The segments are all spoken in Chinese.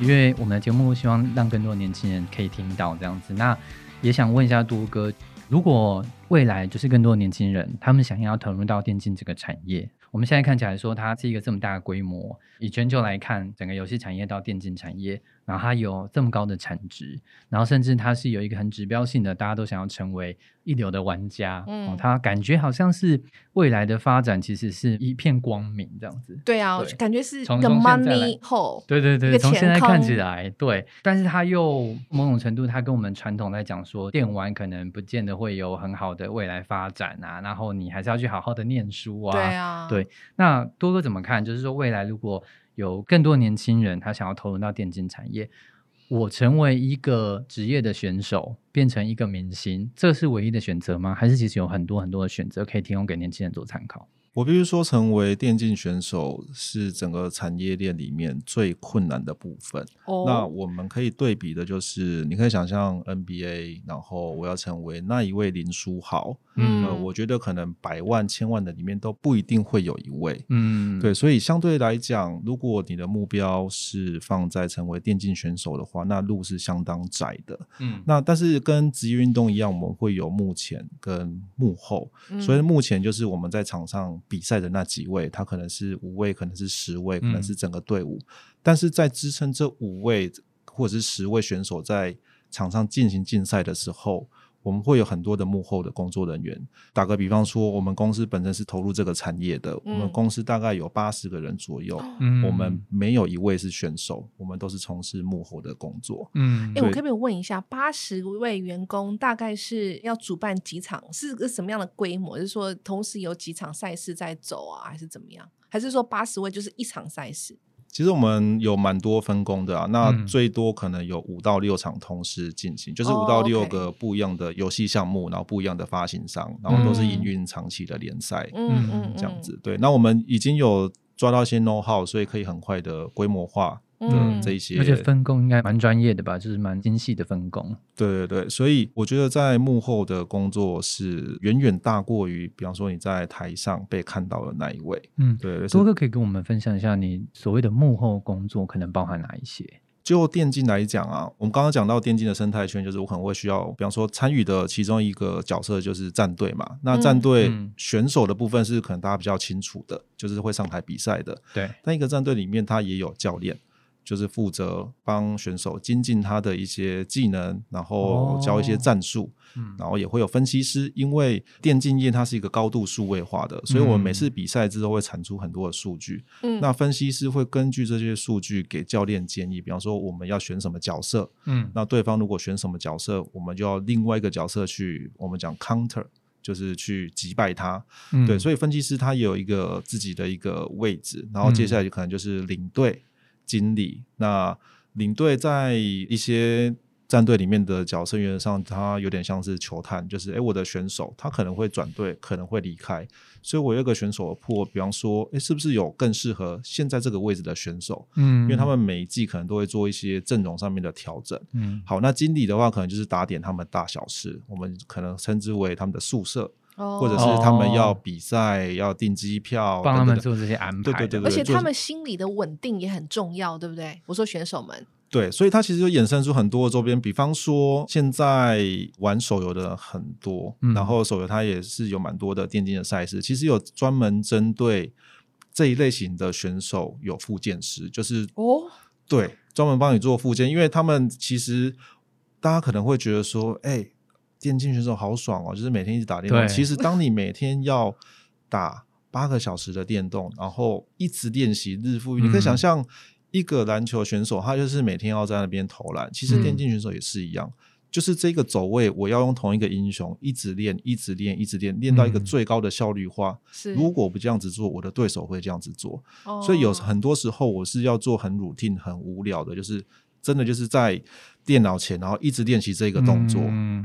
因为我们的节目希望让更多的年轻人可以听到这样子。那也想问一下多哥，如果未来就是更多的年轻人，他们想要投入到电竞这个产业，我们现在看起来说它是一个这么大的规模，以全球来看，整个游戏产业到电竞产业。然后它有这么高的产值，然后甚至它是有一个很指标性的，大家都想要成为一流的玩家。嗯，它感觉好像是未来的发展，其实是一片光明这样子。对啊，感觉是从 money 后，对对对，从现在看起来，对。但是它又某种程度，它跟我们传统在讲说，电玩可能不见得会有很好的未来发展啊。然后你还是要去好好的念书啊。对啊，对。那多哥怎么看？就是说未来如果有更多年轻人，他想要投入到电竞产业。我成为一个职业的选手，变成一个明星，这是唯一的选择吗？还是其实有很多很多的选择可以提供给年轻人做参考？我必须说，成为电竞选手是整个产业链里面最困难的部分。那我们可以对比的就是，你可以想象 NBA，然后我要成为那一位林书豪。嗯，我觉得可能百万、千万的里面都不一定会有一位。嗯，对，所以相对来讲，如果你的目标是放在成为电竞选手的话，那路是相当窄的。嗯，那但是跟职业运动一样，我们会有幕前跟幕后。所以目前就是我们在场上。比赛的那几位，他可能是五位，可能是十位，可能是整个队伍。但是在支撑这五位或者是十位选手在场上进行竞赛的时候。我们会有很多的幕后的工作人员。打个比方说，我们公司本身是投入这个产业的，我们公司大概有八十个人左右。嗯，我们没有一位是选手，我们都是从事幕后的工作。嗯，哎，我可不可以问一下，八十位员工大概是要主办几场？是个什么样的规模？就是说，同时有几场赛事在走啊，还是怎么样？还是说八十位就是一场赛事？其实我们有蛮多分工的啊，那最多可能有五到六场同时进行，就是五到六个不一样的游戏项目，然后不一样的发行商，然后都是营运长期的联赛，嗯嗯，这样子。对，那我们已经有抓到一些 know how，所以可以很快的规模化。嗯，这一些，而且分工应该蛮专业的吧，就是蛮精细的分工。对对对，所以我觉得在幕后的工作是远远大过于，比方说你在台上被看到的那一位。嗯，对。多哥可以跟我们分享一下，你所谓的幕后工作可能包含哪一些？就电竞来讲啊，我们刚刚讲到电竞的生态圈，就是我可能会需要，比方说参与的其中一个角色就是战队嘛。那战队选手的部分是可能大家比较清楚的，就是会上台比赛的。对。但一个战队里面，它也有教练。就是负责帮选手精进他的一些技能，然后教一些战术，嗯然后也会有分析师。因为电竞业它是一个高度数位化的，所以我们每次比赛之后会产出很多的数据。嗯，那分析师会根据这些数据给教练建议，比方说我们要选什么角色。嗯，那对方如果选什么角色，我们就要另外一个角色去我们讲 counter，就是去击败他。对，所以分析师他也有一个自己的一个位置，然后接下来就可能就是领队。经理，那领队在一些战队里面的角色，原则上他有点像是球探，就是哎，我的选手他可能会转队，可能会离开，所以我有个选手破，比方说，哎，是不是有更适合现在这个位置的选手？嗯，因为他们每一季可能都会做一些阵容上面的调整。嗯，好，那经理的话，可能就是打点他们大小事，我们可能称之为他们的宿舍。或者是他们要比赛，要订机票，帮他们做这些安排。对对对，而且他们心理的稳定也很重要，对不对？我说选手们，对，所以他其实就衍生出很多周边，比方说现在玩手游的很多，然后手游它也是有蛮多的电竞的赛事，其实有专门针对这一类型的选手有附件师，就是哦，对，专门帮你做附件，因为他们其实大家可能会觉得说，哎。电竞选手好爽哦，就是每天一直打电动。其实，当你每天要打八个小时的电动，然后一直练习日复一日，你可以想象一个篮球选手，他就是每天要在那边投篮。其实，电竞选手也是一样，就是这个走位，我要用同一个英雄一直练，一直练，一直练，练到一个最高的效率化。如果不这样子做，我的对手会这样子做。所以有很多时候，我是要做很 routine、很无聊的，就是真的就是在。电脑前，然后一直练习这个动作，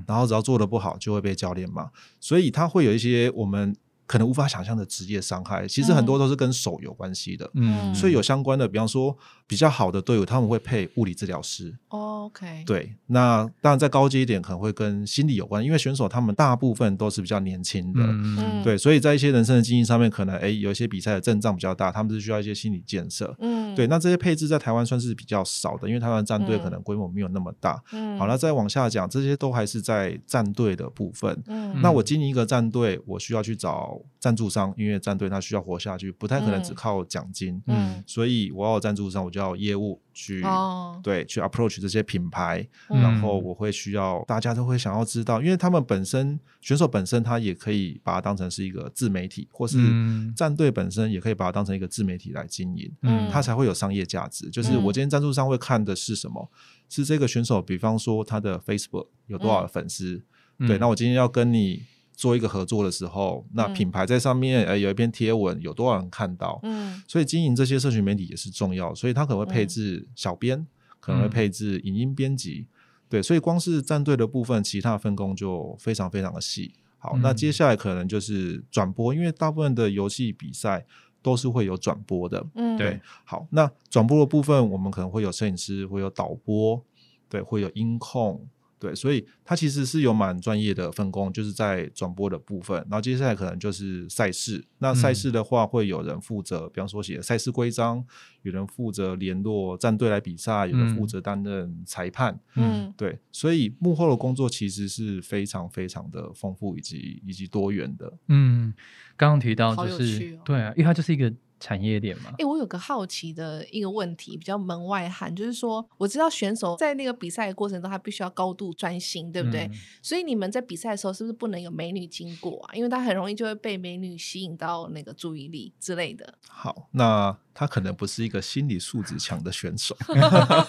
然后只要做的不好，就会被教练骂。所以他会有一些我们可能无法想象的职业伤害。其实很多都是跟手有关系的。嗯，所以有相关的，比方说比较好的队伍，他们会配物理治疗师。哦 OK，对。那当然再高阶一点，可能会跟心理有关，因为选手他们大部分都是比较年轻的。嗯，对。所以在一些人生的经营上面，可能哎有一些比赛的阵仗比较大，他们是需要一些心理建设。嗯，对，那这些配置在台湾算是比较少的，因为台湾战队可能规模没有那么大。嗯好，那再往下讲，这些都还是在战队的部分。嗯那我经营一个战队，我需要去找赞助商，因为战队它需要活下去，不太可能只嗯。靠奖金。嗯。所以我要有赞助商，我就要有业务去、哦，对去 approach 这些品牌，嗯。然后我会需要大家都会想要知道，因为他们本身选手本身他也可以把它当成是一个自媒体，或是嗯。战队本身也可以把它当成一个自媒体来经营，嗯。它才会有商业价值。就是嗯。我今天赞助商会看的是什么？是这个选手，比方说他的 Facebook 有多少粉丝，对，嗯那我今天要跟你。做一个合作的时候，那嗯品牌在上面呃有一篇贴文，有多少人看到？嗯所以经营这些社群媒体也是重要，所以他可能会配嗯置小编，可能会嗯配置影音编辑，对，所以光是战队的部分，其他分工就非常非常的细。好，那嗯接下来可能就是转播，因为大部分的游戏比赛都是会有转播的。嗯，对，好，那转播的部分，我们可能会有摄影师，会有导播，对，会有音控。对，所以它其实是有蛮专业的分工，就是在转播的部分。然后接下来可能就是赛事，那赛嗯事的话会有人负责，比方说写赛事规章，有人负责联络战队来比赛，有人负嗯责担任裁判。嗯对，所以幕后的工作其实是非常非常的丰富以及以及多元的。嗯，刚刚提到就是对啊，因为它就是一个产业链吗哎、。我有个好奇的一个问题，比较门外汉，就是说，我知道选手在那个比赛的过程中，他必须要高度专心，对不对？嗯所以你们在比赛的时候，是不是不能有美女经过啊？因为他很容易就会被美女吸引到那个注意力之类的。好，那他可能不是一个心理素质强的选手。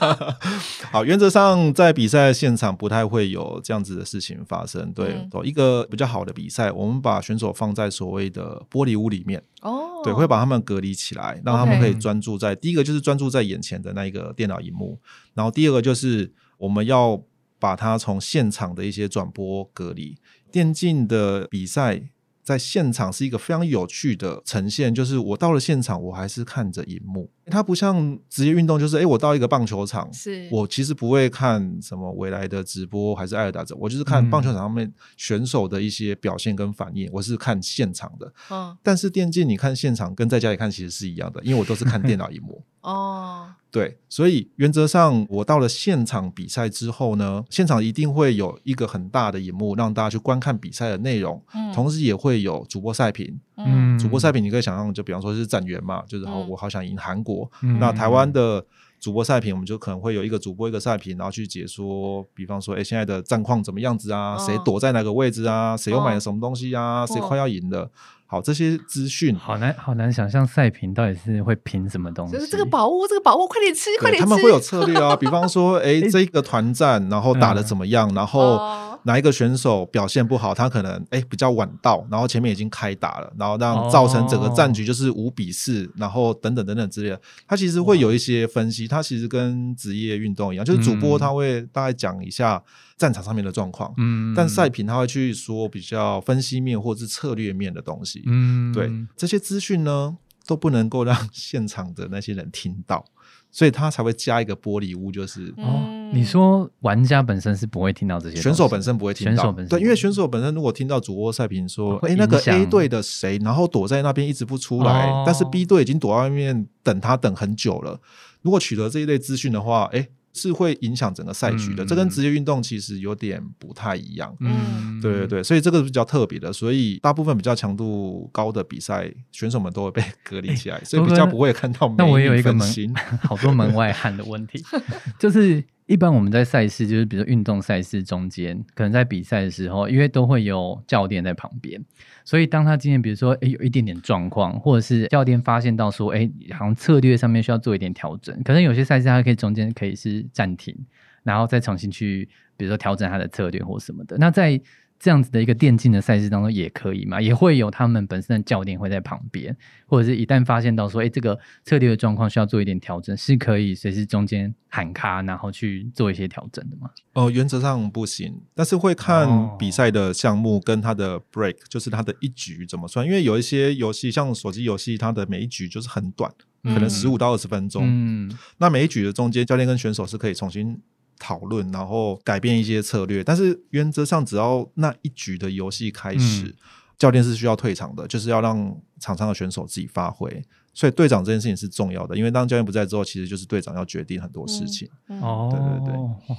好，原则上在比赛现场不太会有这样子的事情发生。对，一个比较好的比赛，我们把选手放在所谓的玻璃屋里面，哦，对，会把他们隔离起来，让他们可以专注在第一个就是专注在眼前的那一个电脑荧幕，然后第二个就是我们要把它从现场的一些转播隔离。电竞的比赛在现场是一个非常有趣的呈现，就是我到了现场，我还是看着荧幕，它不像职业运动，就是诶，我到一个棒球场，是我其实不会看什么未来的直播还是艾尔达者，我就是看嗯棒球场上面选手的一些表现跟反应，我是看现场的。嗯但是电竞你看现场跟在家里看其实是一样的，因为我都是看电脑荧幕。哦。对，所以原则上我到了现场比赛之后呢，现场一定会有一个很大的荧幕让大家去观看比赛的内容，嗯。同时也会有主播赛评。嗯。主播赛评你可以想象，就比方说是展员嘛，就是好，嗯。我好想赢韩国。嗯。那台湾的主播赛评，我们就可能会有一个主播一个赛评，然后去解说，比方说，哎，现在的战况怎么样子啊？谁哦躲在哪个位置啊？谁又买哦了什么东西啊？谁哦快要赢了？好，这些资讯好难好难想象赛评到底是会评什么东西。就是这个宝物，这个宝物，快点吃，快点吃。他们会有策略啊，比方说，哎，这一个团战，然后打的怎么样，然后哦哪一个选手表现不好，他可能哎比较晚到，然后前面已经开打了，然后让造成整个战局就是五比四，然后等等等等之类的，他其实会有一些分析，他其实跟职业运动一样，就是主播嗯他会大概讲一下战场上面的状况，嗯，但赛评他会去说比较分析面或是策略面的东西，嗯。对这些资讯呢都不能够让现场的那些人听到，所以他才会加一个玻璃屋，就是哦嗯，你说玩家本身是不会听到这些，选手本身不会听到，选手本身对，因为选手本身如果听到主播赛评说，会哎、那个 A 队的谁，然后躲在那边一直不出来，哦但是 B 队已经躲在外面等他等很久了。如果取得这一类资讯的话，哎、是会影响整个赛局的。嗯这跟职业运动其实有点不太一样。嗯，对对对，所以这个是比较特别的，所以大部分比较强度高的比赛，选手们都会被隔离起来，所以比较不会看到那我也有一个门。好多门外汉的问题，就是一般我们在赛事，就是比如说运动赛事中间，可能在比赛的时候，因为都会有教练在旁边，所以当他今天比如说诶有一点点状况，或者是教练发现到说，诶好像策略上面需要做一点调整，可能有些赛事他可以中间可以是暂停，然后再重新去比如说调整他的策略或什么的。那在这样子的一个电竞的赛事当中也可以嘛，也会有他们本身的教练会在旁边，或者是一旦发现到说，哎，这个策略的状况需要做一点调整，是可以随时中间喊卡，然后去做一些调整的嘛？哦，原则上不行，但是会看哦比赛的项目跟它的 break，、就是它的一局怎么算。因为有一些游戏，像手机游戏，它的每一局就是很短，可能嗯十五到二十分钟。嗯，那每一局的中间，教练跟选手是可以重新讨论，然后改变一些策略。但是原则上，只要那一局的游戏开始，嗯教练是需要退场的，就是要让场上的选手自己发挥。所以队长这件事情是重要的，因为当教练不在之后，其实就是队长要决定很多事情。嗯哦，对对对哇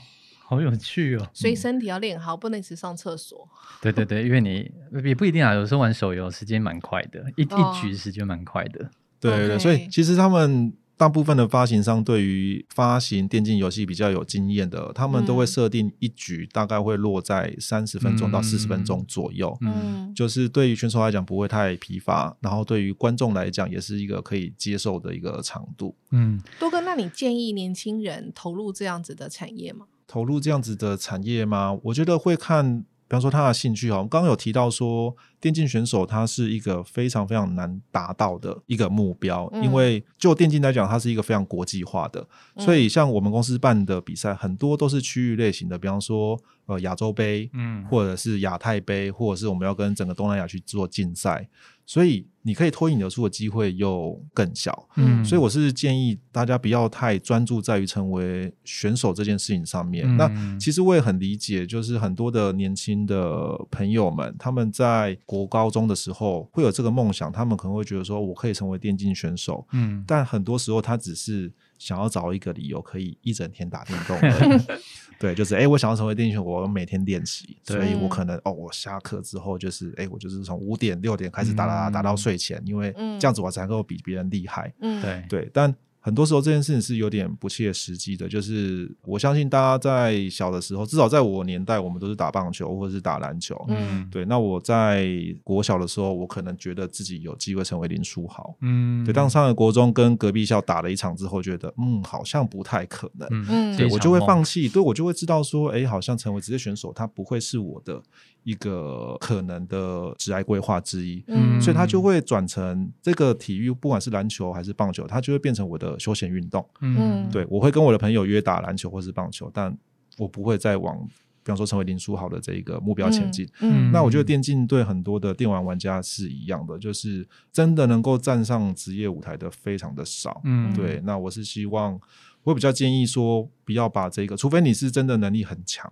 好有趣哦。所以身体要练好，不能只上厕所。对对对，因为你也不一定啊，有时候玩手游时间蛮快的，一、哦一局时间蛮快的。对对对，所以其实他们大部分的发行商对于发行电竞游戏比较有经验的，他们都会嗯设定一局大概会落在三十分钟到四十分钟左右。嗯嗯就是对于选手来讲不会太疲乏，然后对于观众来讲也是一个可以接受的一个长度。嗯，多哥，那你建议年轻人投入这样子的产业吗？投入这样子的产业吗？我觉得会看，比方说他的兴趣哈。我们刚刚有提到说，电竞选手他是一个非常非常难达到的一个目标，嗯。因为就电竞来讲，它是一个非常国际化的，所以像我们公司办的比赛，很多都是区域类型的，比方说呃亚洲杯，嗯。或者是亚太杯，或者是我们要跟整个东南亚去做竞赛，所以你可以脱颖而出的机会又更小。嗯，所以我是建议大家不要太专注在于成为选手这件事情上面。嗯。那其实我也很理解，就是很多的年轻的朋友们，他们在国高中的时候会有这个梦想，他们可能会觉得说我可以成为电竞选手，嗯。但很多时候他只是想要找一个理由可以一整天打电动而已。对，就是哎、诶我想要成为电竞选手，我每天练习，所以我可能哦，我下课之后就是哎、诶我就是从五点六点开始打打打打到嗯。睡前，因为嗯。这样子我才能够比别人厉害。嗯，对。对，但很多时候这件事情是有点不切实际的。就是我相信大家在小的时候，至少在我年代，我们都是打棒球或者是打篮球。嗯对，那我在国小的时候，我可能觉得自己有机会成为林书豪。嗯对，当上了国中跟隔壁校打了一场之后，觉得嗯，好像不太可能。嗯嗯对我就会放弃，对我就会知道说，哎，好像成为职业选手，他不会是我的一个可能的职业规划之一。嗯所以他就会转成这个体育，不管是篮球还是棒球，它就会变成我的休闲运动。嗯对我会跟我的朋友约打篮球或是棒球，但我不会再往，比方说成为林书豪的这一个目标前进。嗯那我觉得电竞对很多的电玩玩家是一样的，就是真的能够站上职业舞台的非常的少。嗯对，那我是希望，我比较建议说，不要把这个，除非你是真的能力很强，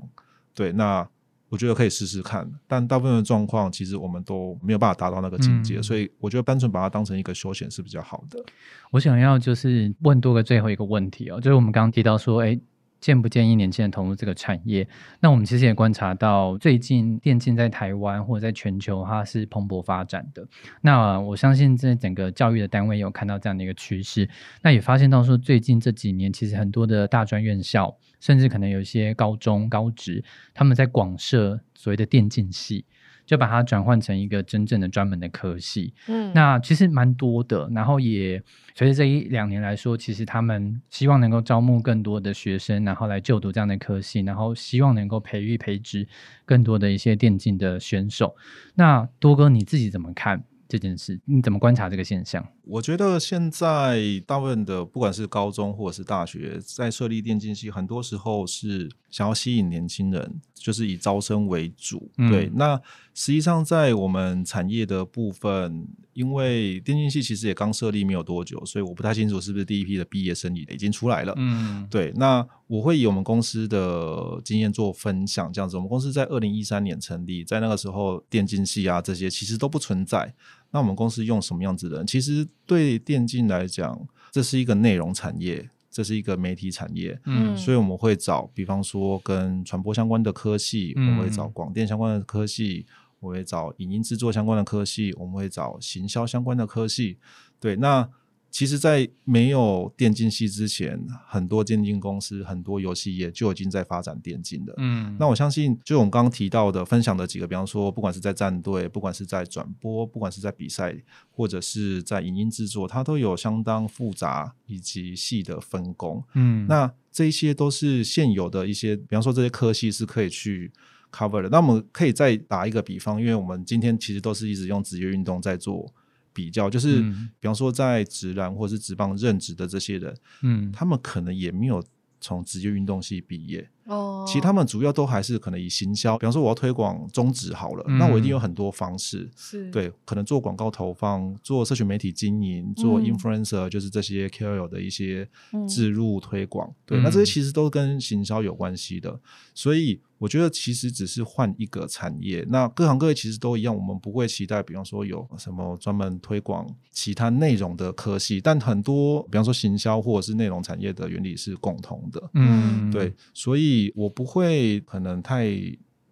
对，那我觉得可以试试看。但大部分的状况，其实我们都没有办法达到那个境界，嗯所以我觉得单纯把它当成一个休闲是比较好的。我想要就是问多个最后一个问题哦，就是我们刚刚提到说，哎，建不建议年轻人投入这个产业？那我们其实也观察到，最近电竞在台湾或者在全球它是蓬勃发展的。那我相信在整个教育的单位有看到这样的一个趋势。那也发现到说，最近这几年其实很多的大专院校，甚至可能有一些高中、高职，他们在广设所谓的电竞系。就把它转换成一个真正的专门的科系，嗯。那其实蛮多的，然后也随着这一两年来说，其实他们希望能够招募更多的学生，然后来就读这样的科系，然后希望能够培育培植更多的一些电竞的选手。那多哥你自己怎么看这件事？你怎么观察这个现象？我觉得现在大部分的不管是高中或者是大学，在设立电竞系，很多时候是想要吸引年轻人，就是以招生为主。嗯对，那实际上在我们产业的部分，因为电竞系其实也刚设立没有多久，所以我不太清楚是不是第一批的毕业生已经出来了。嗯，对，那我会以我们公司的经验做分享，这样子。我们公司在二零一三年成立，在那个时候，电竞系啊这些其实都不存在。那我们公司用什么样子的人？其实对电竞来讲，这是一个内容产业，这是一个媒体产业。嗯所以我们会找，比方说跟传播相关的科系，我们会找嗯广电相关的科系，我会找影音制作相关的科系，我们会找行销相关的科系。对，那其实，在没有电竞系之前，很多电竞公司、很多游戏业就已经在发展电竞的。嗯，那我相信，就我们刚刚提到的、分享的几个，比方说，不管是在战队，不管是在转播，不管是在比赛，或者是在影音制作，它都有相当复杂以及细的分工。嗯，那这一些都是现有的一些，比方说这些科系是可以去 cover 的。那我们可以再打一个比方，因为我们今天其实都是一直用职业运动在做比较，就是、嗯。比方说在职篮或是职棒任职的这些人，嗯，他们可能也没有从职业运动系毕业，哦，其实他们主要都还是可能以行销，比方说我要推广中职好了，那我一定有很多方式。是。对，可能做广告投放，做社群媒体经营，做嗯。influencer，、就是这些 KOL 的一些嗯。置入推广。对，嗯。那这些其实都跟行销有关系的。所以我我觉得其实只是换一个产业，那各行各业其实都一样，我们不会期待，比方说有什么专门推广其他内容的科系，但很多比方说行销或者是内容产业的原理是共同的，嗯，对，所以我不会可能太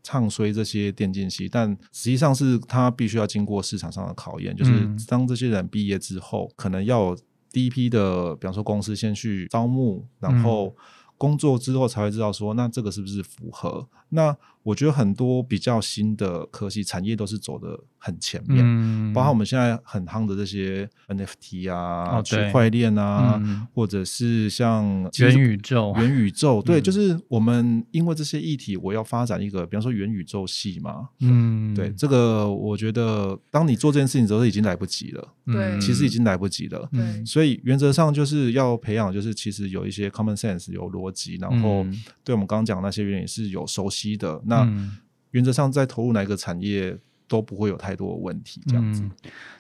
唱衰这些电竞系，但实际上是他必须要经过市场上的考验，就是嗯。当这些人毕业之后，可能要有第一批的，比方说公司先去招募，然嗯。后工作之后才会知道说，那这个是不是符合？那我觉得很多比较新的科技产业都是走的很前面，嗯，包括我们现在很夯的这些 NFT 啊、区块链啊，嗯或者是像元宇宙，元宇宙，对，嗯就是我们因为这些议题，我要发展一个，比方说元宇宙系嘛。嗯，对，这个我觉得，当你做这件事情的时候，已经来不及了，对其实已经来不及了。嗯对所以原则上就是要培养，就是其实有一些 common sense，有逻辑，然后嗯对我们刚刚讲的那些原理是有熟悉的。那嗯原则上在投入哪一个产业都不会有太多的问题，这样子。嗯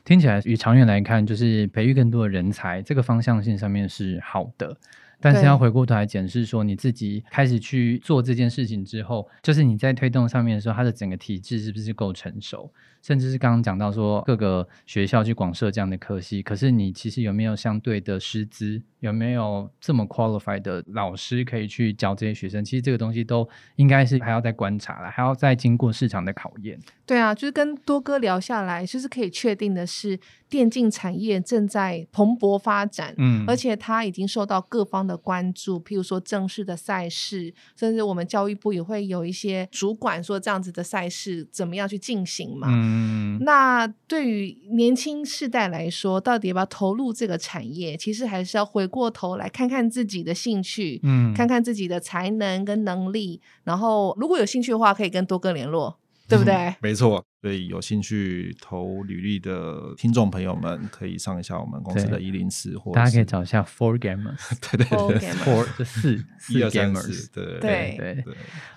听起来与长远来看，就是培育更多的人才，这个方向性上面是好的。但是要回过头来检视说，你自己开始去做这件事情之后，就是你在推动上面的时候，它的整个体制是不是够成熟？甚至是刚刚讲到说各个学校去广设这样的科系，可是你其实有没有相对的师资，有没有这么 qualified 的老师可以去教这些学生？其实这个东西都应该是还要再观察了，还要再经过市场的考验。对啊，就是跟多哥聊下来，就是可以确定的是，电竞产业正在蓬勃发展，嗯而且它已经受到各方的关注，譬如说正式的赛事，甚至我们教育部也会有一些主管说这样子的赛事怎么样去进行嘛。嗯那对于年轻世代来说，到底要不要投入这个产业？其实还是要回过头来看看自己的兴趣，嗯看看自己的才能跟能力，然后如果有兴趣的话，可以跟多哥联络，对不对？没错，所以有兴趣投履历的听众朋友们，可以上一下我们公司的对一零四，或大家可以找一下 Four Gamers。对对 Four 对 Gamers Four 这四四 gamers 四，。对对对对，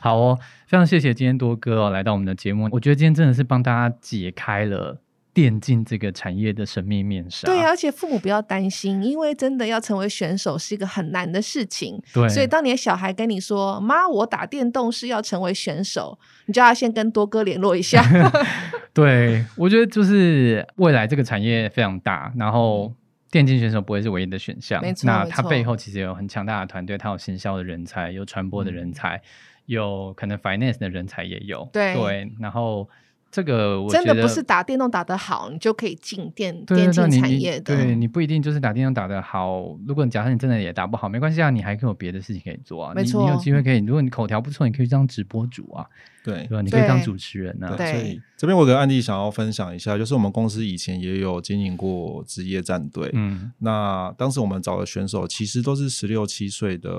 好哦，非常谢谢今天多哥哦来到我们的节目，我觉得今天真的是帮大家解开了电竞这个产业的神秘面纱。对啊，而且父母不要担心，因为真的要成为选手是一个很难的事情。对，所以当你的小孩跟你说：“妈，我打电动是要成为选手”，你就要先跟多哥联络一下。对我觉得就是未来这个产业非常大，然后。电竞选手不会是唯一的选项，没错那它没错背后其实有很强大的团队，他有行销的人才，有传播的人才，有可能 finance 的人才也有。对对，然后这个我觉得真的不是打电动打得好，你就可以进电对电竞产业的。对你不一定就是打电动打得好。如果你假设你真的也打不好，没关系啊，你还可以有别的事情可以做啊。没你你有错机会可以，如果你口条不错，你可以当直播主啊，对对吧？你可以当主持人啊。对所以这边我有个案例想要分享一下，就是我们公司以前也有经营过职业战队，嗯那当时我们找的选手其实都是十六七岁的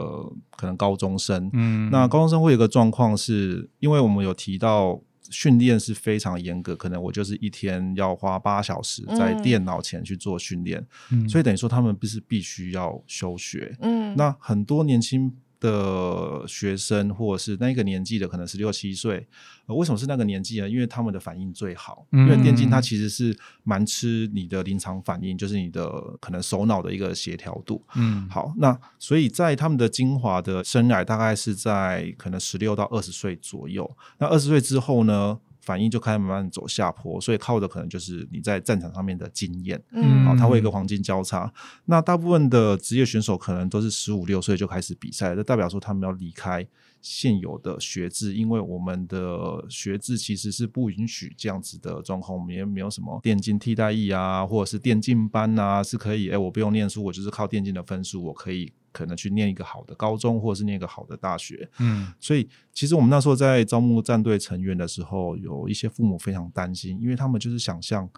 可能高中生，嗯，那高中生会有一个状况是，因为我们有提到训练是非常严格，可能我就是一天要花八小时在嗯。电脑前去做训练，嗯。所以等于说他们不是必须要休学。嗯，那很多年轻的学生或者是那个年纪的，可能十六七岁、呃，为什么是那个年纪呢？因为他们的反应最好，嗯因为电竞它其实是蛮吃你的临场反应，就是你的可能手脑的一个协调度。嗯好，那所以在他们的精华的生涯大概是在可能十六到二十岁左右。那二十岁之后呢，反应就开始慢慢走下坡，所以靠的可能就是你在战场上面的经验。嗯好，它会有一个黄金交叉。那大部分的职业选手可能都是十五六岁就开始比赛，这代表说他们要离开现有的学制，因为我们的学制其实是不允许这样子的状况，我们也没有什么电竞替代役啊，或者是电竞班啊，是可以，哎，我不用念书，我就是靠电竞的分数，我可以可能去念一个好的高中，或者是念一个好的大学。嗯所以，其实我们那时候在招募战队成员的时候，有一些父母非常担心，因为他们就是想象，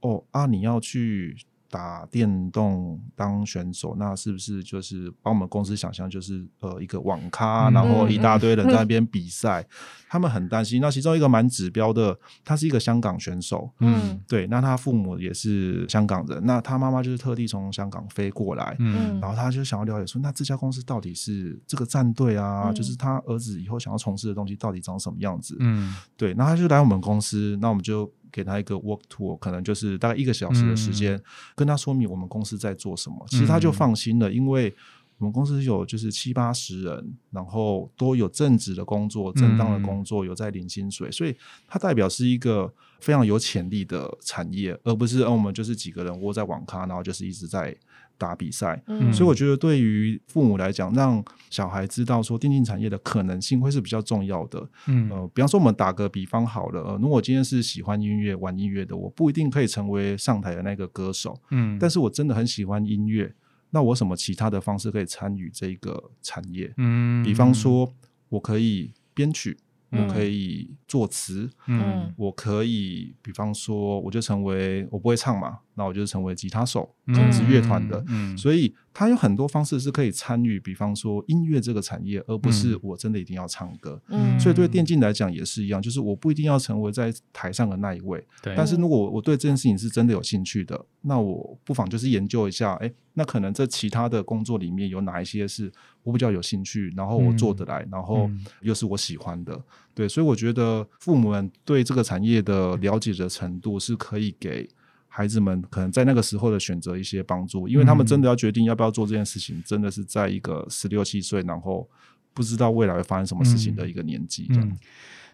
哦啊，你要去打电动当选手，那是不是就是把我们公司想象就是呃一个网咖，嗯然后一大堆人在那边比赛，他们很担心。那其中一个蛮指标的，他是一个香港选手，嗯对，那他父母也是香港人，那他妈妈就是特地从香港飞过来，嗯然后他就想要了解说，那这家公司到底是这个战队啊，嗯就是他儿子以后想要从事的东西到底长什么样子？嗯对，那他就来我们公司，那我们就给他一个 work tour，可能就是大概一个小时的时间，跟他说明我们公司在做什么。其实他就放心了，因为我们公司有就是七八十人，然后都有正职的工作、正当的工作，有在领薪水，所以它代表是一个非常有潜力的产业，而不是嗯我们就是几个人窝在网咖，然后就是一直在。打比赛，嗯。所以我觉得对于父母来讲，让小孩知道说电竞产业的可能性会是比较重要的。嗯。呃，比方说我们打个比方好了，呃，如果我今天是喜欢音乐、玩音乐的，我不一定可以成为上台的那个歌手，嗯。但是我真的很喜欢音乐，那我什么其他的方式可以参与这个产业？嗯。比方说，我可以编曲，我嗯。可以作词，嗯。我可以，比方说，我就成为我不会唱嘛，那我就成为吉他手，嗯。可能是乐团的。嗯。所以它有很多方式是可以参与，比方说音乐这个产业，而不是嗯。我真的一定要唱歌。嗯。所以对电竞来讲也是一样，就是我不一定要成为在台上的那一位，对，但是如果我对这件事情是真的有兴趣的，那我不妨就是研究一下，哎，那可能这其他的工作里面有哪一些是我比较有兴趣，然后我做得来，然后嗯。又是我喜欢的，对，所以我觉得父母们对这个产业的了解的程度是可以给。孩子们可能在那个时候的选择一些帮助，因为他们真的要决定要不要做这件事情，真的是在一个十六七岁，然后不知道未来会发生什么事情的一个年纪，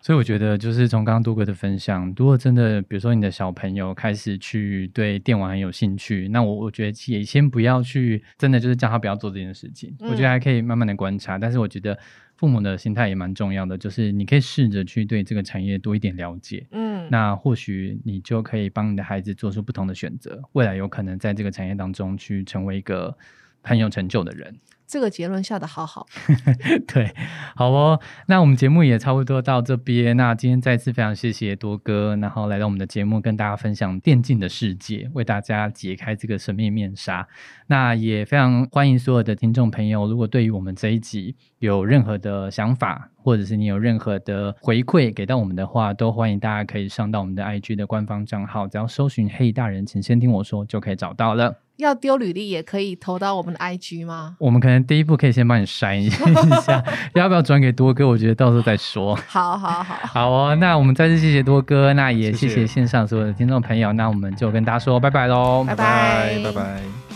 所以我觉得就是从刚刚杜哥的分享，如果真的比如说你的小朋友开始去对电玩很有兴趣，那我我觉得也先不要去真的就是叫他不要做这件事情，嗯我觉得还可以慢慢的观察，但是我觉得父母的心态也蛮重要的，就是你可以试着去对这个产业多一点了解。嗯，那或许你就可以帮你的孩子做出不同的选择，未来有可能在这个产业当中去成为一个很有成就的人。这个结论下的好好。对，好哦，那我们节目也差不多到这边。那今天再次非常谢谢多哥，然后来到我们的节目，跟大家分享电竞的世界，为大家解开这个神秘面纱。那也非常欢迎所有的听众朋友，如果对于我们这一集有任何的想法，或者是你有任何的回馈给到我们的话，都欢迎大家可以上到我们的 IG 的官方账号，只要搜寻“嘿大人，请先听我说”就可以找到了。要丢履历也可以投到我们的 IG 吗？我们可能第一步可以先帮你筛一下，要不要转给多哥？我觉得到时候再说。好好好，好哦，那我们再次谢谢多哥，那也谢谢谢谢线上所有的听众朋友，那我们就跟大家说拜拜喽，拜拜拜拜。